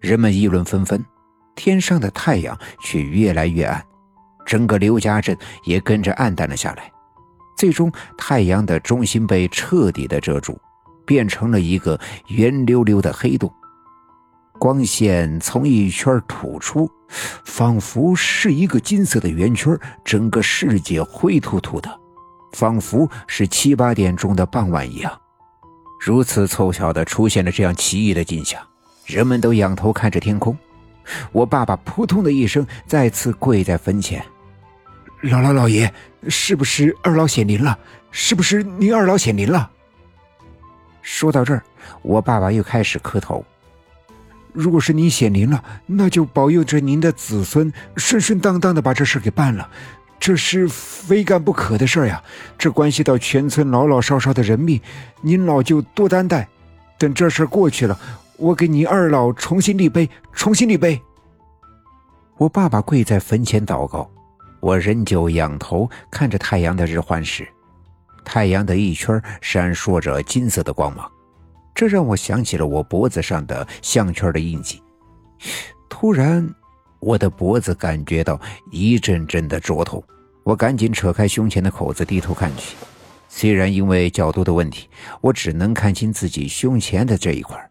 人们议论纷纷，天上的太阳却越来越暗，整个刘家镇也跟着暗淡了下来。最终，太阳的中心被彻底的遮住，变成了一个圆溜溜的黑洞。光线从一圈吐出，仿佛是一个金色的圆圈，整个世界灰秃秃的，仿佛是七八点钟的傍晚一样。如此凑巧的出现了这样奇异的景象，人们都仰头看着天空。我爸爸扑通的一声再次跪在坟前：“姥姥姥爷，是不是二老显灵了？是不是您二老显灵了？”说到这儿，我爸爸又开始磕头。如果是您显灵了，那就保佑着您的子孙顺顺当当的把这事给办了。这是非干不可的事呀，这关系到全村老老少少的人命，您老就多担待。等这事过去了，我给你二老重新立碑，重新立碑。我爸爸跪在坟前祷告，我仍旧仰头看着太阳的日环食，太阳的一圈闪烁着金色的光芒。这让我想起了我脖子上的项圈的印记。突然，我的脖子感觉到一阵阵的灼痛，我赶紧扯开胸前的口子，低头看去。虽然因为角度的问题，我只能看清自己胸前的这一块，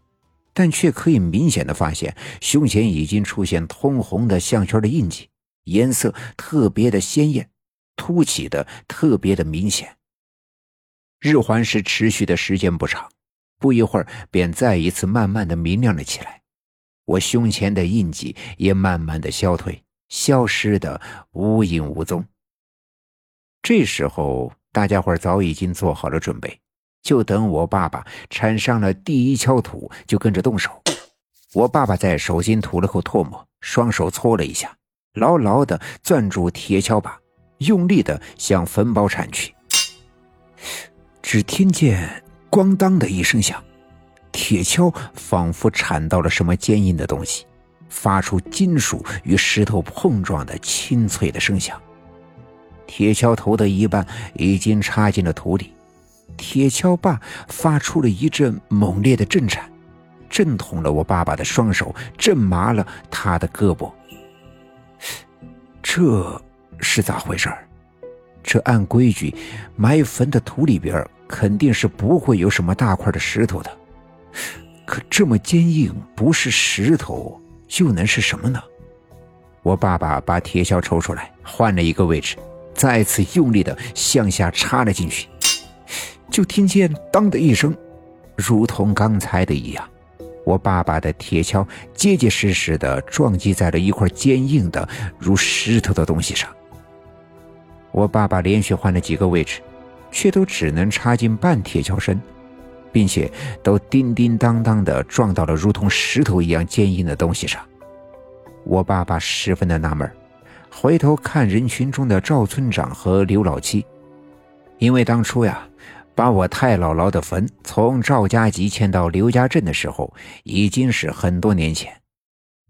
但却可以明显的发现胸前已经出现通红的项圈的印记，颜色特别的鲜艳，凸起的特别的明显。日环食持续的时间不长。不一会儿，便再一次慢慢的明亮了起来，我胸前的印记也慢慢的消退，消失的无影无踪。这时候，大家伙早已经做好了准备，就等我爸爸铲上了第一锹土，就跟着动手。我爸爸在手心吐了口唾沫，双手搓了一下，牢牢的攥住铁锹把，用力的向坟包铲去。只听见。咣当的一声响，铁锹仿佛铲到了什么坚硬的东西，发出金属与石头碰撞的清脆的声响。铁锹头的一半已经插进了土里，铁锹把发出了一阵猛烈的震颤，震痛了我爸爸的双手，震麻了他的胳膊。这是咋回事这按规矩，埋坟的土里边。肯定是不会有什么大块的石头的，可这么坚硬，不是石头又能是什么呢？我爸爸把铁锹抽出来，换了一个位置，再次用力的向下插了进去，就听见“当”的一声，如同刚才的一样，我爸爸的铁锹结结实实的撞击在了一块坚硬的如石头的东西上。我爸爸连续换了几个位置。却都只能插进半铁锹身，并且都叮叮当当的撞到了如同石头一样坚硬的东西上。我爸爸十分的纳闷，回头看人群中的赵村长和刘老七，因为当初呀，把我太姥姥的坟从赵家集迁到刘家镇的时候，已经是很多年前。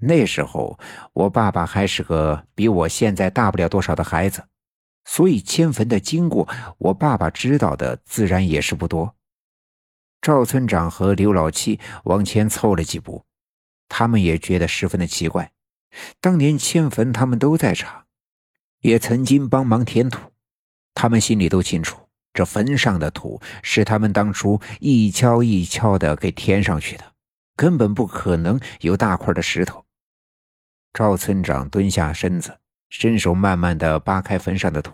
那时候我爸爸还是个比我现在大不了多少的孩子。所以迁坟的经过，我爸爸知道的自然也是不多。赵村长和刘老七往前凑了几步，他们也觉得十分的奇怪。当年迁坟，他们都在场，也曾经帮忙填土，他们心里都清楚，这坟上的土是他们当初一锹一锹的给填上去的，根本不可能有大块的石头。赵村长蹲下身子。伸手慢慢的扒开坟上的土，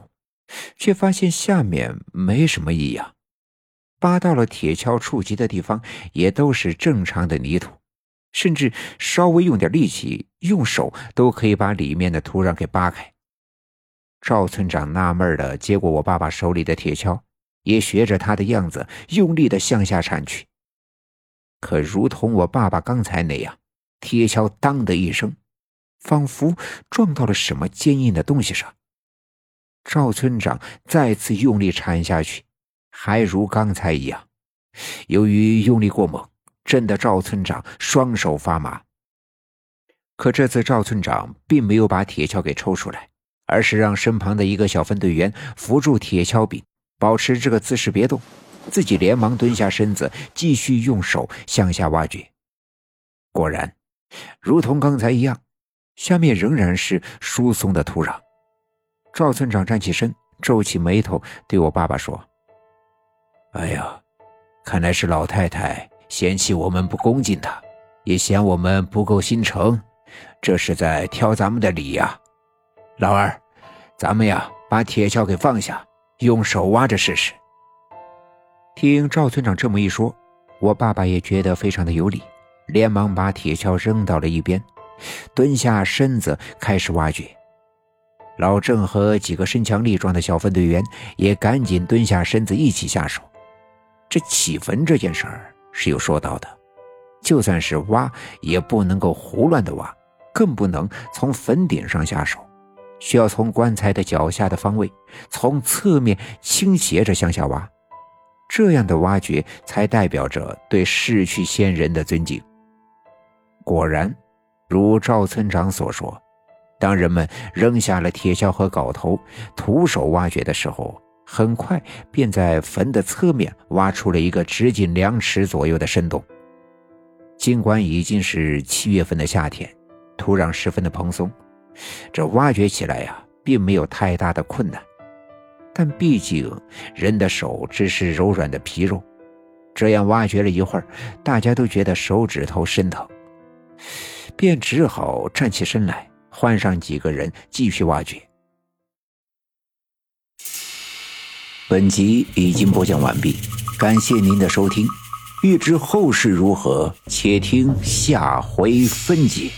却发现下面没什么异样。扒到了铁锹触及的地方，也都是正常的泥土，甚至稍微用点力气，用手都可以把里面的土壤给扒开。赵村长纳闷的接过我爸爸手里的铁锹，也学着他的样子，用力的向下铲去。可如同我爸爸刚才那样，铁锹当的一声。仿佛撞到了什么坚硬的东西上。赵村长再次用力铲下去，还如刚才一样。由于用力过猛，震得赵村长双手发麻。可这次赵村长并没有把铁锹给抽出来，而是让身旁的一个小分队员扶住铁锹柄，保持这个姿势别动，自己连忙蹲下身子，继续用手向下挖掘。果然。如同刚才一样，下面仍然是疏松的土壤。赵村长站起身，皱起眉头，对我爸爸说：“哎呀，看来是老太太嫌弃我们不恭敬她，也嫌我们不够心诚，这是在挑咱们的理呀。老二，咱们呀，把铁锹给放下，用手挖着试试。”听赵村长这么一说，我爸爸也觉得非常的有理，连忙把铁锹扔到了一边，蹲下身子开始挖掘。老郑和几个身强力壮的小分队员也赶紧蹲下身子一起下手。这起坟这件事儿是有说道的，就算是挖也不能够胡乱的挖，更不能从坟顶上下手，需要从棺材的脚下的方位，从侧面倾斜着向下挖。这样的挖掘才代表着对逝去先人的尊敬。果然，如赵村长所说，当人们扔下了铁锹和镐头，徒手挖掘的时候，很快便在坟的侧面挖出了一个直径两尺左右的深洞。尽管已经是七月份的夏天，土壤十分的蓬松，这挖掘起来呀，并没有太大的困难。但毕竟人的手只是柔软的皮肉，这样挖掘了一会儿，大家都觉得手指头生疼，便只好站起身来，换上几个人继续挖掘。本集已经播讲完毕，感谢您的收听。欲知后事如何，且听下回分解。